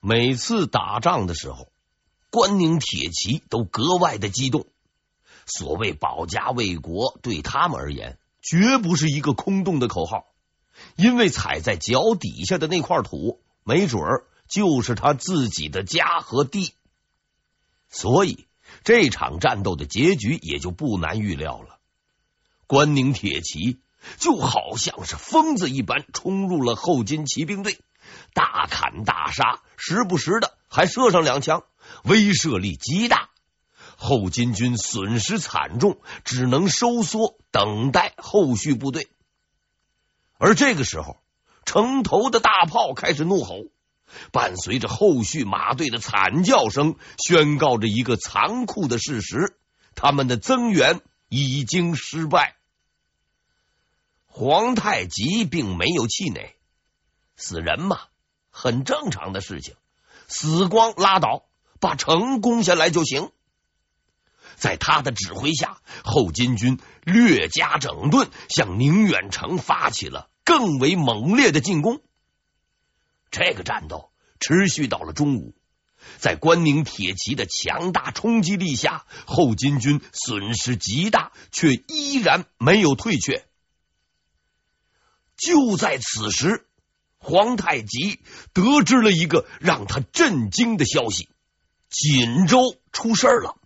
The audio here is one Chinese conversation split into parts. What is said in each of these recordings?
每次打仗的时候，关宁铁骑都格外的激动。所谓保家卫国，对他们而言，绝不是一个空洞的口号，因为踩在脚底下的那块土，没准儿就是他自己的家和地。所以，这场战斗的结局也就不难预料了。关宁铁骑就好像是疯子一般，冲入了后金骑兵队，大砍大杀，时不时的还射上两枪，威慑力极大。后金军损失惨重，只能收缩，等待后续部队。而这个时候，城头的大炮开始怒吼，伴随着后续马队的惨叫声，宣告着一个残酷的事实：他们的增援已经失败。皇太极并没有气馁，死人嘛，很正常的事情，死光拉倒，把城攻下来就行。在他的指挥下，后金军略加整顿，向宁远城发起了更为猛烈的进攻。这个战斗持续到了中午，在关宁铁骑的强大冲击力下，后金军损失极大，却依然没有退却。就在此时，皇太极得知了一个让他震惊的消息：锦州出事了。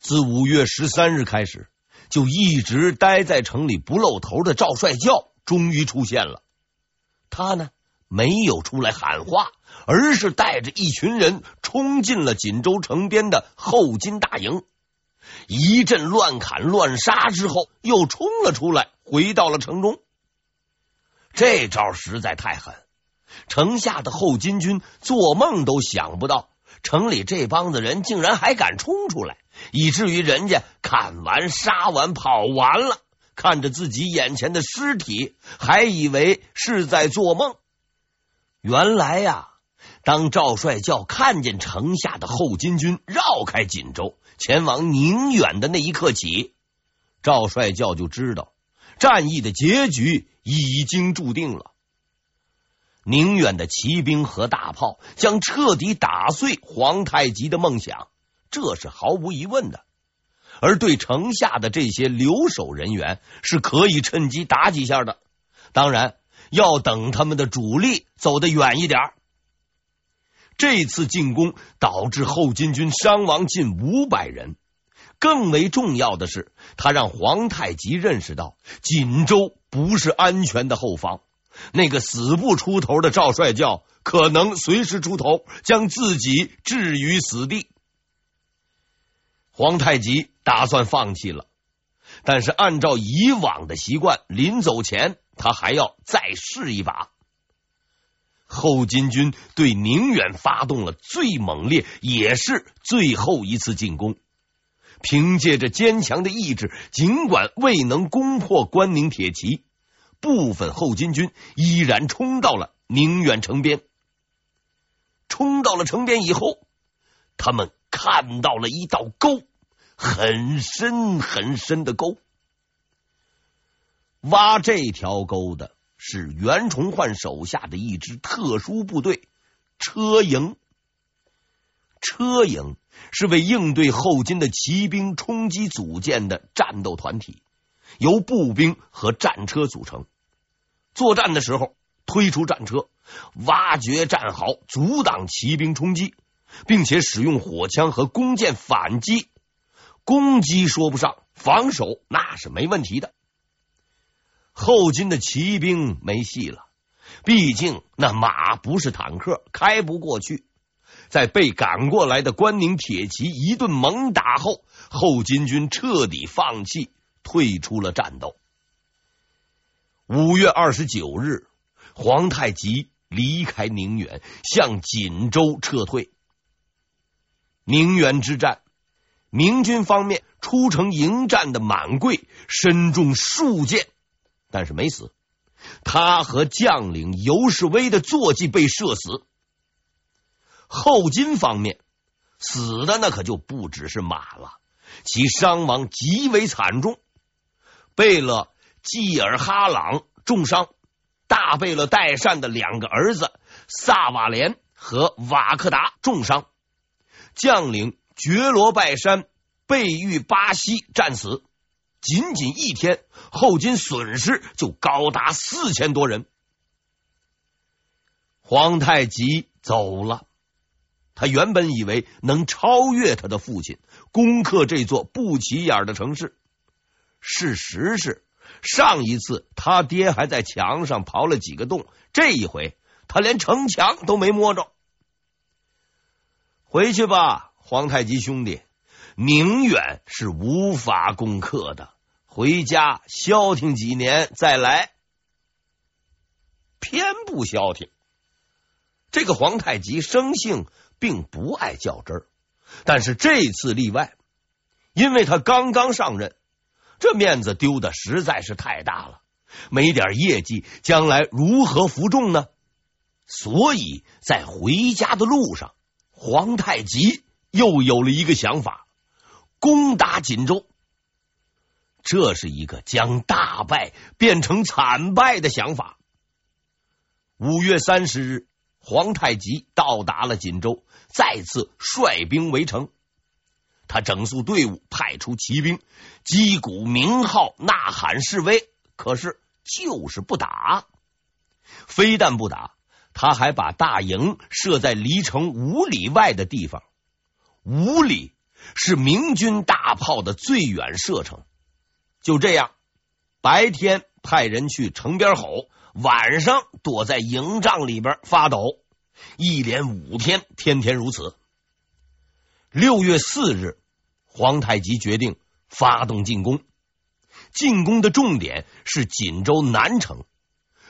自五月十三日开始，就一直待在城里不露头的赵帅教终于出现了。他呢，没有出来喊话，而是带着一群人冲进了锦州城边的后金大营，一阵乱砍乱杀之后，又冲了出来，回到了城中。这招实在太狠，城下的后金军做梦都想不到，城里这帮子人竟然还敢冲出来。以至于人家砍完、杀完、跑完了，看着自己眼前的尸体，还以为是在做梦。原来呀，当赵帅教看见城下的后金军绕开锦州，前往宁远的那一刻起，赵帅教就知道战役的结局已经注定了。宁远的骑兵和大炮将彻底打碎皇太极的梦想。这是毫无疑问的，而对城下的这些留守人员是可以趁机打几下的。当然，要等他们的主力走得远一点。这次进攻导致后金军伤亡近五百人，更为重要的是，他让皇太极认识到锦州不是安全的后方。那个死不出头的赵帅教可能随时出头，将自己置于死地。皇太极打算放弃了，但是按照以往的习惯，临走前他还要再试一把。后金军对宁远发动了最猛烈也是最后一次进攻，凭借着坚强的意志，尽管未能攻破关宁铁骑，部分后金军依然冲到了宁远城边。冲到了城边以后，他们。看到了一道沟，很深很深的沟。挖这条沟的是袁崇焕手下的一支特殊部队——车营。车营是为应对后金的骑兵冲击组建的战斗团体，由步兵和战车组成。作战的时候，推出战车，挖掘战壕，阻挡骑兵冲击。并且使用火枪和弓箭反击，攻击说不上，防守那是没问题的。后金的骑兵没戏了，毕竟那马不是坦克，开不过去。在被赶过来的关宁铁骑一顿猛打后，后金军彻底放弃，退出了战斗。五月二十九日，皇太极离开宁远，向锦州撤退。宁远之战，明军方面出城迎战的满贵身中数箭，但是没死。他和将领尤世威的坐骑被射死。后金方面死的那可就不只是马了，其伤亡极为惨重。贝勒济尔哈朗重伤，大贝勒代善的两个儿子萨瓦连和瓦克达重伤，将领觉罗拜山被遇巴西战死。仅仅一天，后金损失就高达四千多人。皇太极走了，他原本以为能超越他的父亲，攻克这座不起眼的城市。事实是，上一次他爹还在墙上刨了几个洞，这一回他连城墙都没摸着。回去吧，皇太极兄弟，宁远是无法攻克的。回家消停几年再来，偏不消停。这个皇太极生性并不爱较真儿，但是这次例外，因为他刚刚上任，这面子丢的实在是太大了，没点业绩，将来如何服众呢？所以在回家的路上，皇太极又有了一个想法：攻打锦州。这是一个将大败变成惨败的想法。五月三十日，皇太极到达了锦州，再次率兵围城。他整肃队伍，派出骑兵，击鼓鸣号，呐喊示威，可是就是不打。非但不打，他还把大营设在离城五里外的地方。五里是明军大炮的最远射程。就这样，白天派人去城边吼，晚上躲在营帐里边发抖，一连五天，天天如此。六月四日，皇太极决定发动进攻，进攻的重点是锦州南城。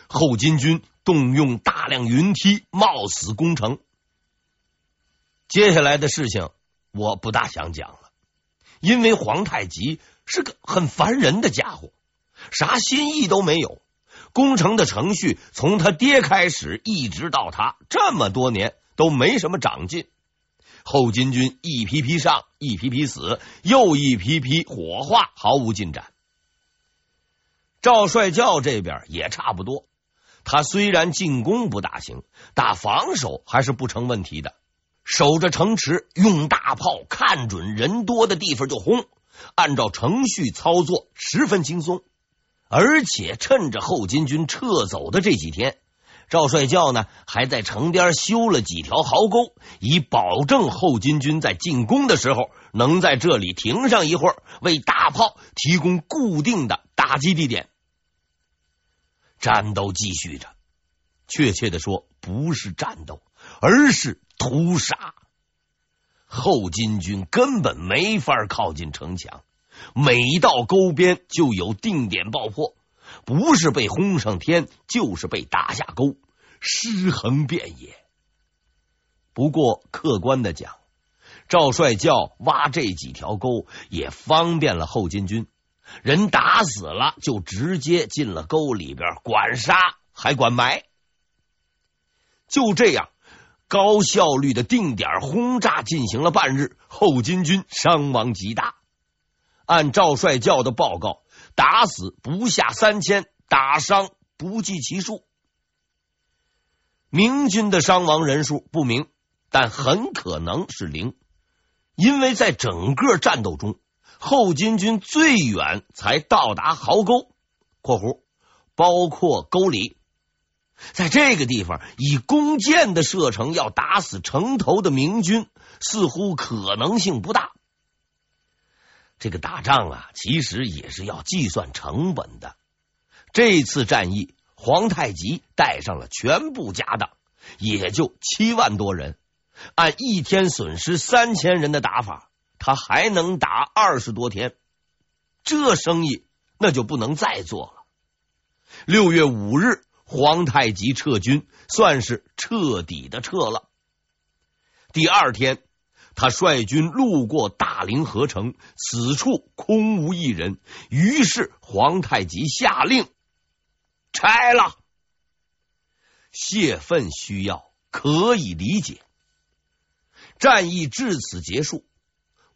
后金军动用大量云梯，冒死攻城。接下来的事情我不大想讲了，因为皇太极。是个很烦人的家伙，啥新意都没有。攻城的程序从他爹开始，一直到他这么多年都没什么长进。后金军一批批上，一批批死，又一批批火化，毫无进展。赵帅教这边也差不多，他虽然进攻不大行，打防守还是不成问题的。守着城池，用大炮，看准人多的地方就轰。按照程序操作十分轻松，而且趁着后金军撤走的这几天，赵帅教呢还在城边修了几条壕沟，以保证后金军在进攻的时候能在这里停上一会儿，为大炮提供固定的打击地点。战斗继续着，确切的说，不是战斗，而是屠杀。后金军根本没法靠近城墙，每到沟边就有定点爆破，不是被轰上天，就是被打下沟，尸横遍野。不过客观的讲，赵帅教挖这几条沟也方便了后金军，人打死了就直接进了沟里边，管杀还管埋，就这样。高效率的定点轰炸进行了半日，后金军伤亡极大。按赵帅教的报告，打死不下三千，打伤不计其数。明军的伤亡人数不明，但很可能是零，因为在整个战斗中，后金军最远才到达壕沟（括弧包括沟里）。在这个地方，以弓箭的射程要打死城头的明军，似乎可能性不大。这个打仗啊，其实也是要计算成本的。这次战役，皇太极带上了全部家当，也就七万多人。按一天损失三千人的打法，他还能打二十多天。这生意那就不能再做了。六月五日。皇太极撤军，算是彻底的撤了。第二天，他率军路过大凌河城，此处空无一人。于是皇太极下令拆了。泄愤需要，可以理解。战役至此结束。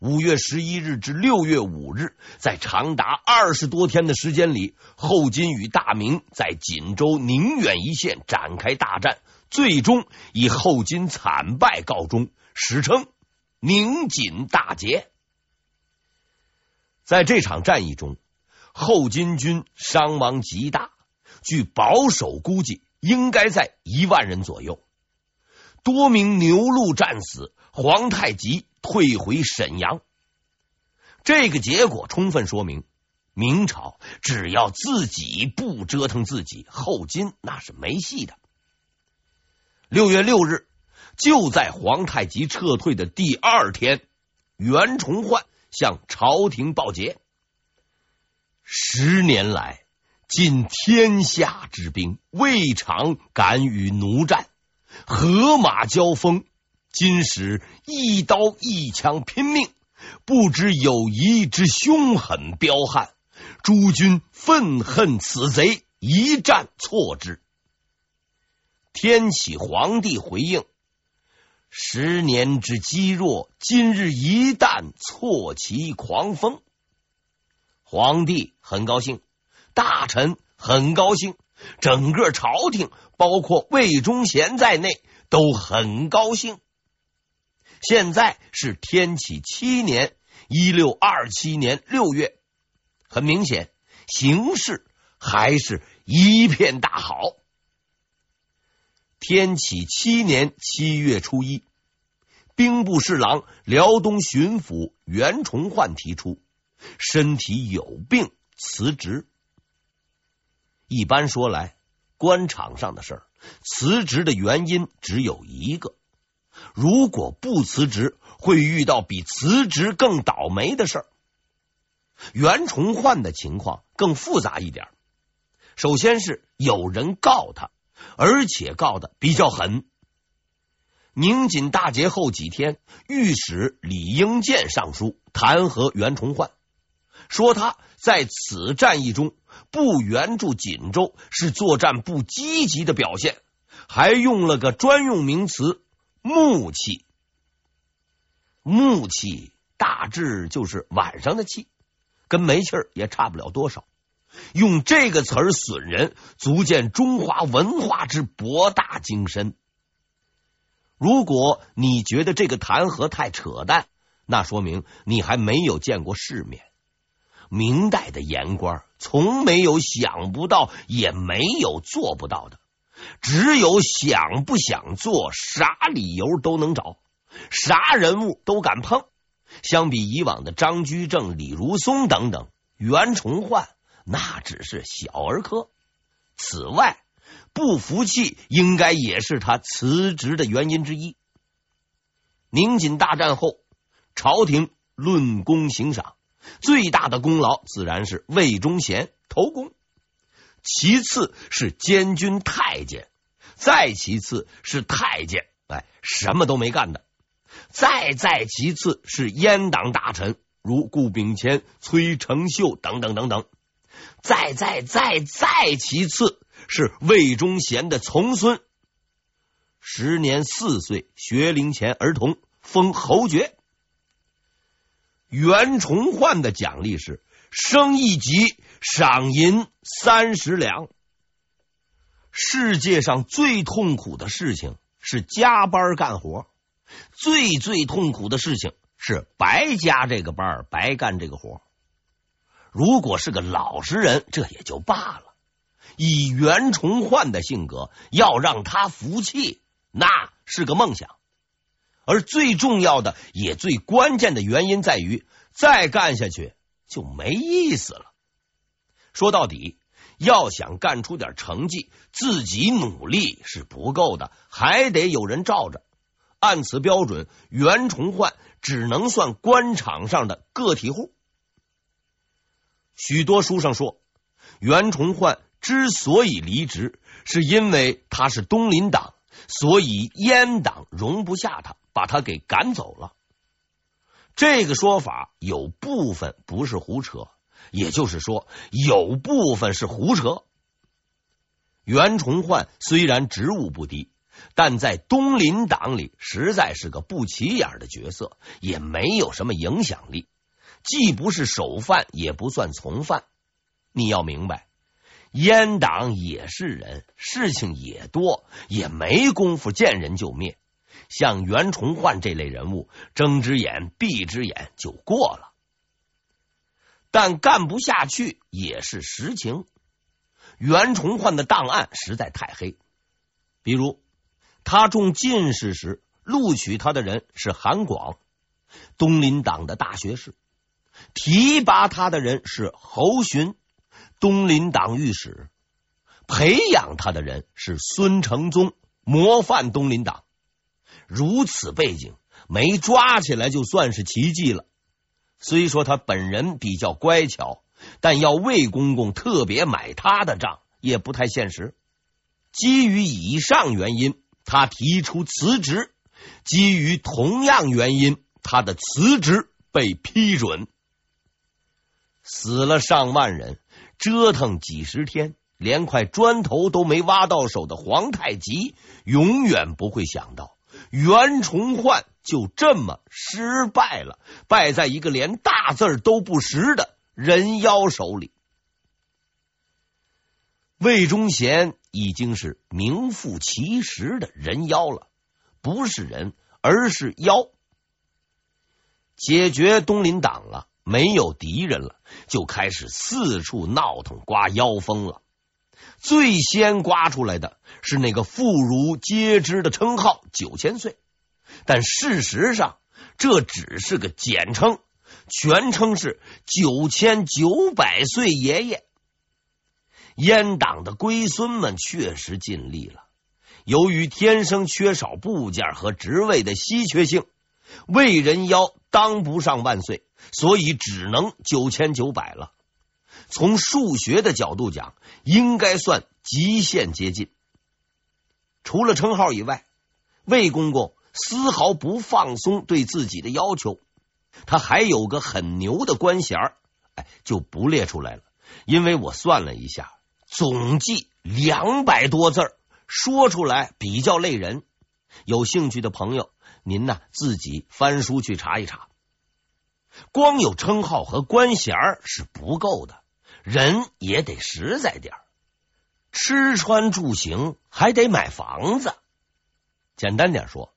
五月十一日至六月五日，在长达二十多天的时间里，后金与大明在锦州宁远一线展开大战，最终以后金惨败告终，史称宁锦大捷。在这场战役中，后金军伤亡极大，据保守估计，应该在一万人左右。多名牛鹿战死，皇太极退回沈阳。这个结果充分说明，明朝只要自己不折腾自己，后金那是没戏的。六月六日，就在皇太极撤退的第二天，袁崇焕向朝廷报捷。十年来，尽天下之兵，未尝敢与奴战，合马交锋，今使一刀一枪拼命，不知友谊之凶狠彪悍。诸军愤恨此贼，一战挫之。天启皇帝回应：十年之积弱，今日一旦挫其狂风。皇帝很高兴，大臣很高兴，整个朝廷，包括魏忠贤在内，都很高兴。现在是天启七年（一六二七年）六月，很明显，形势还是一片大好。天启七年七月初一，兵部侍郎、辽东巡抚袁崇焕提出。身体有病辞职。一般说来，官场上的事儿，辞职的原因只有一个。如果不辞职，会遇到比辞职更倒霉的事儿。袁崇焕的情况更复杂一点。首先是有人告他，而且告的比较狠。宁锦大捷后几天，御史李英建上书弹劾袁崇焕。说他在此战役中不援助锦州是作战不积极的表现，还用了个专用名词“暮气”。暮气大致就是晚上的气，跟没气儿也差不了多少。用这个词儿损人，足见中华文化之博大精深。如果你觉得这个弹劾太扯淡，那说明你还没有见过世面。明代的言官从没有想不到，也没有做不到的，只有想不想做，啥理由都能找，啥人物都敢碰。相比以往的张居正、李如松等等，袁崇焕那只是小儿科。此外，不服气应该也是他辞职的原因之一。宁锦大战后，朝廷论功行赏。最大的功劳自然是魏忠贤头功，其次是监军太监，再其次是太监，哎，什么都没干的，再再其次是阉党大臣，如顾秉谦、崔成秀等等等等，再再再再其次是魏忠贤的从孙，时年四岁，学龄前儿童，封侯爵。袁崇焕的奖励是升一级，赏银三十两。世界上最痛苦的事情是加班干活，最最痛苦的事情是白加这个班，白干这个活。如果是个老实人，这也就罢了。以袁崇焕的性格，要让他服气，那是个梦想。而最重要的，也最关键的原因在于，再干下去就没意思了。说到底，要想干出点成绩，自己努力是不够的，还得有人罩着。按此标准，袁崇焕只能算官场上的个体户。许多书上说，袁崇焕之所以离职，是因为他是东林党，所以阉党容不下他。把他给赶走了，这个说法有部分不是胡扯，也就是说，有部分是胡扯。袁崇焕虽然职务不低，但在东林党里实在是个不起眼的角色，也没有什么影响力，既不是首犯，也不算从犯。你要明白，阉党也是人，事情也多，也没工夫见人就灭。像袁崇焕这类人物，睁只眼闭只眼就过了。但干不下去也是实情。袁崇焕的档案实在太黑，比如他中进士时录取他的人是韩广，东林党的大学士；提拔他的人是侯洵，东林党御史；培养他的人是孙承宗，模范东林党。如此背景，没抓起来就算是奇迹了。虽说他本人比较乖巧。但要魏公公特别买他的账，也不太现实。基于以上原因，他提出辞职；基于同样原因，他的辞职被批准。死了上万人，折腾几十天，连块砖头都没挖到手的皇太极，永远不会想到袁崇焕就这么失败了，败在一个连大字都不识的人妖手里，魏忠贤已经是名副其实的人妖了，不是人，而是妖。解决东林党了，没有敌人了，就开始四处闹腾，刮妖风了。最先刮出来的是那个妇孺皆知的称号“九千岁”，但事实上这只是个简称。全称是九千九百岁爷爷。阉党的龟孙们确实尽力了，由于天生缺少部件和职位的稀缺性，魏人妖当不上万岁，所以只能九千九百了。从数学的角度讲，应该算极限接近。除了称号以外，魏公公丝毫不放松对自己的要求。他还有个很牛的官衔，哎，就不列出来了，因为我算了一下，总计两百多字，说出来比较累人。有兴趣的朋友，您呢自己翻书去查一查。光有称号和官衔是不够的，人也得实在点，吃穿住行还得买房子。简单点说。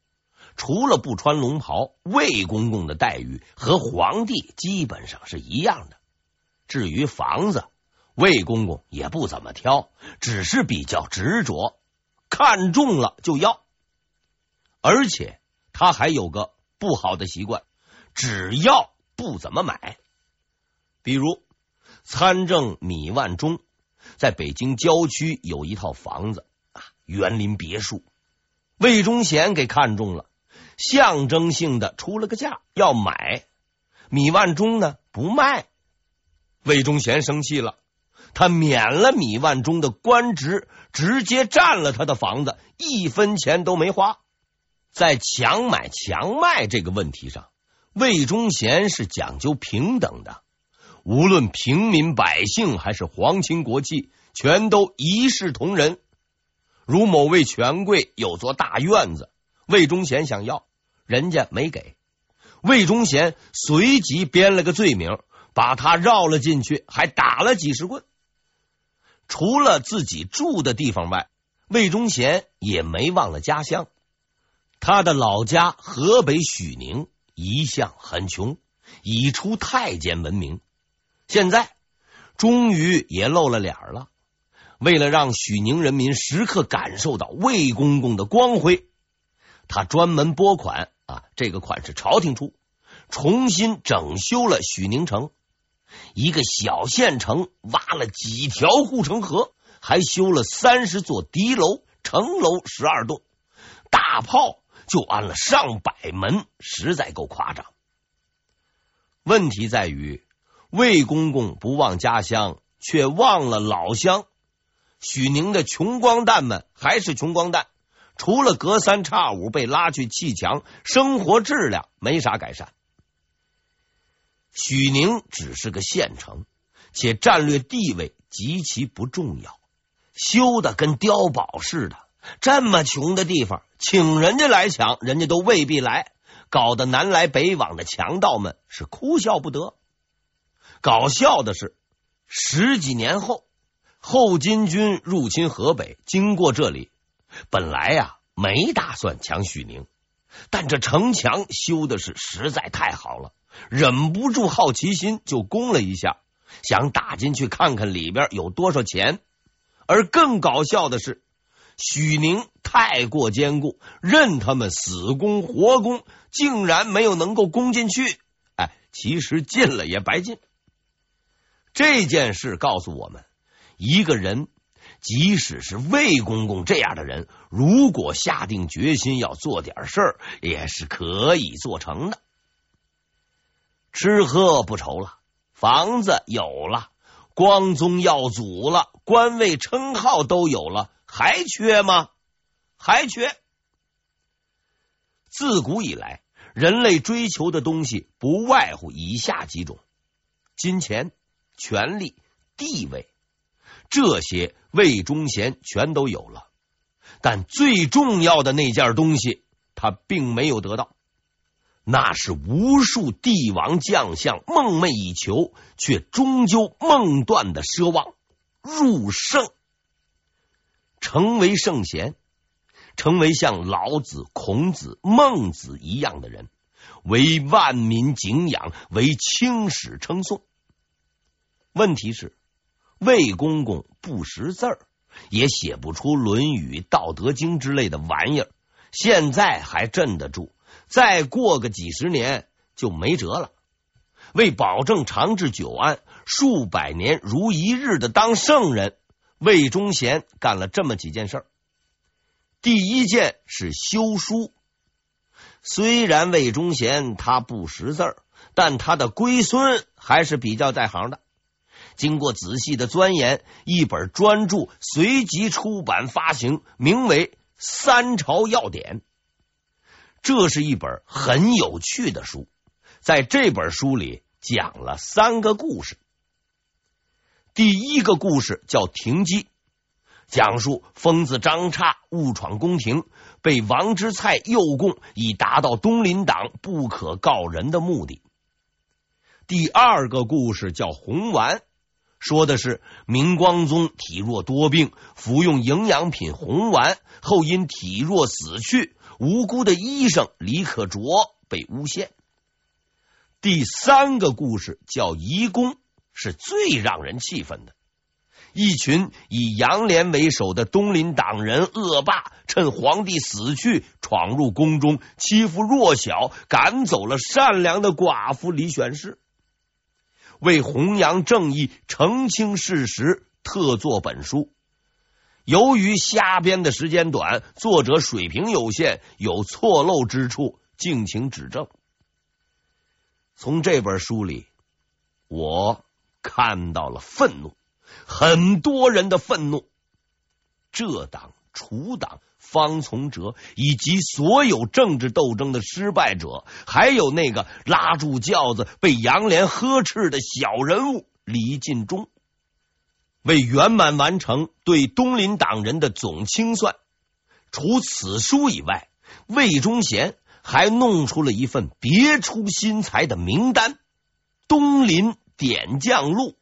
除了不穿龙袍，魏公公的待遇和皇帝基本上是一样的。至于房子，魏公公也不怎么挑，只是比较执着，看中了就要。而且他还有个不好的习惯，只要不怎么买。比如参政米万中在北京郊区有一套房子啊，园林别墅，魏忠贤给看中了。象征性的出了个价要买，米万中呢不卖，魏忠贤生气了，他免了米万中的官职，直接占了他的房子，一分钱都没花。在强买强卖这个问题上，魏忠贤是讲究平等的，无论平民百姓还是皇亲国戚，全都一视同仁。如某位权贵有座大院子，魏忠贤想要。人家没给，魏忠贤随即编了个罪名，把他绕了进去，还打了几十棍。除了自己住的地方外，魏忠贤也没忘了家乡。他的老家河北许宁一向很穷，以出太监闻名。现在终于也露了脸了。为了让许宁人民时刻感受到魏公公的光辉，他专门拨款。啊，这个款是朝廷出，重新整修了许宁城，一个小县城挖了几条护城河，还修了三十座敌楼，城楼十二栋，大炮就安了上百门，实在够夸张。问题在于魏公公不忘家乡，却忘了老乡。许宁的穷光蛋们还是穷光蛋。除了隔三差五被拉去砌墙，生活质量没啥改善。许宁只是个县城，且战略地位极其不重要，修的跟碉堡似的。这么穷的地方，请人家来抢，人家都未必来，搞得南来北往的强盗们是哭笑不得。搞笑的是，十几年后，后金军入侵河北，经过这里，本来呀没打算抢许宁，但这城墙修的是实在太好了，忍不住好奇心就攻了一下，想打进去看看里边有多少钱。而更搞笑的是，许宁太过坚固，任他们死攻活攻，竟然没有能够攻进去。哎，其实进了也白进。这件事告诉我们。一个人，即使是魏公公这样的人，如果下定决心要做点事儿，也是可以做成的。吃喝不愁了，房子有了，光宗耀祖了，官位称号都有了，还缺吗？还缺。自古以来，人类追求的东西不外乎以下几种：金钱、权力、地位。这些魏忠贤全都有了，但最重要的那件东西，他并没有得到。那是无数帝王将相梦寐以求，却终究梦断的奢望——入圣，成为圣贤，成为像老子、孔子、孟子一样的人，为万民敬仰，为青史称颂。问题是。魏公公不识字儿，也写不出《论语》《道德经》之类的玩意儿，现在还镇得住，再过个几十年就没辙了。为保证长治久安，数百年如一日的当圣人，魏忠贤干了这么几件事儿。第一件是修书，虽然魏忠贤他不识字儿，但他的龟孙还是比较在行的。经过仔细的钻研，一本专著随即出版发行，名为《三朝要典》。这是一本很有趣的书，在这本书里讲了三个故事。第一个故事叫《停机》，讲述疯子张叉误闯宫廷，被王之蔡诱供，以达到东林党不可告人的目的。第二个故事叫《红丸》。说的是明光宗体弱多病，服用营养品红丸后因体弱死去，无辜的医生李可灼被诬陷。第三个故事叫移宫，是最让人气愤的。一群以杨连为首的东林党人恶霸，趁皇帝死去，闯入宫中，欺负弱小，赶走了善良的寡妇李选侍。为弘扬正义、澄清事实，特作本书。由于瞎编的时间短，作者水平有限，有错漏之处，敬请指正。从这本书里，我看到了愤怒，很多人的愤怒。这党、楚党。方从哲以及所有政治斗争的失败者，还有那个拉住轿子被杨连呵斥的小人物李进忠，为圆满完成对东林党人的总清算，除此书以外，魏忠贤还弄出了一份别出心裁的名单——《东林点将录》。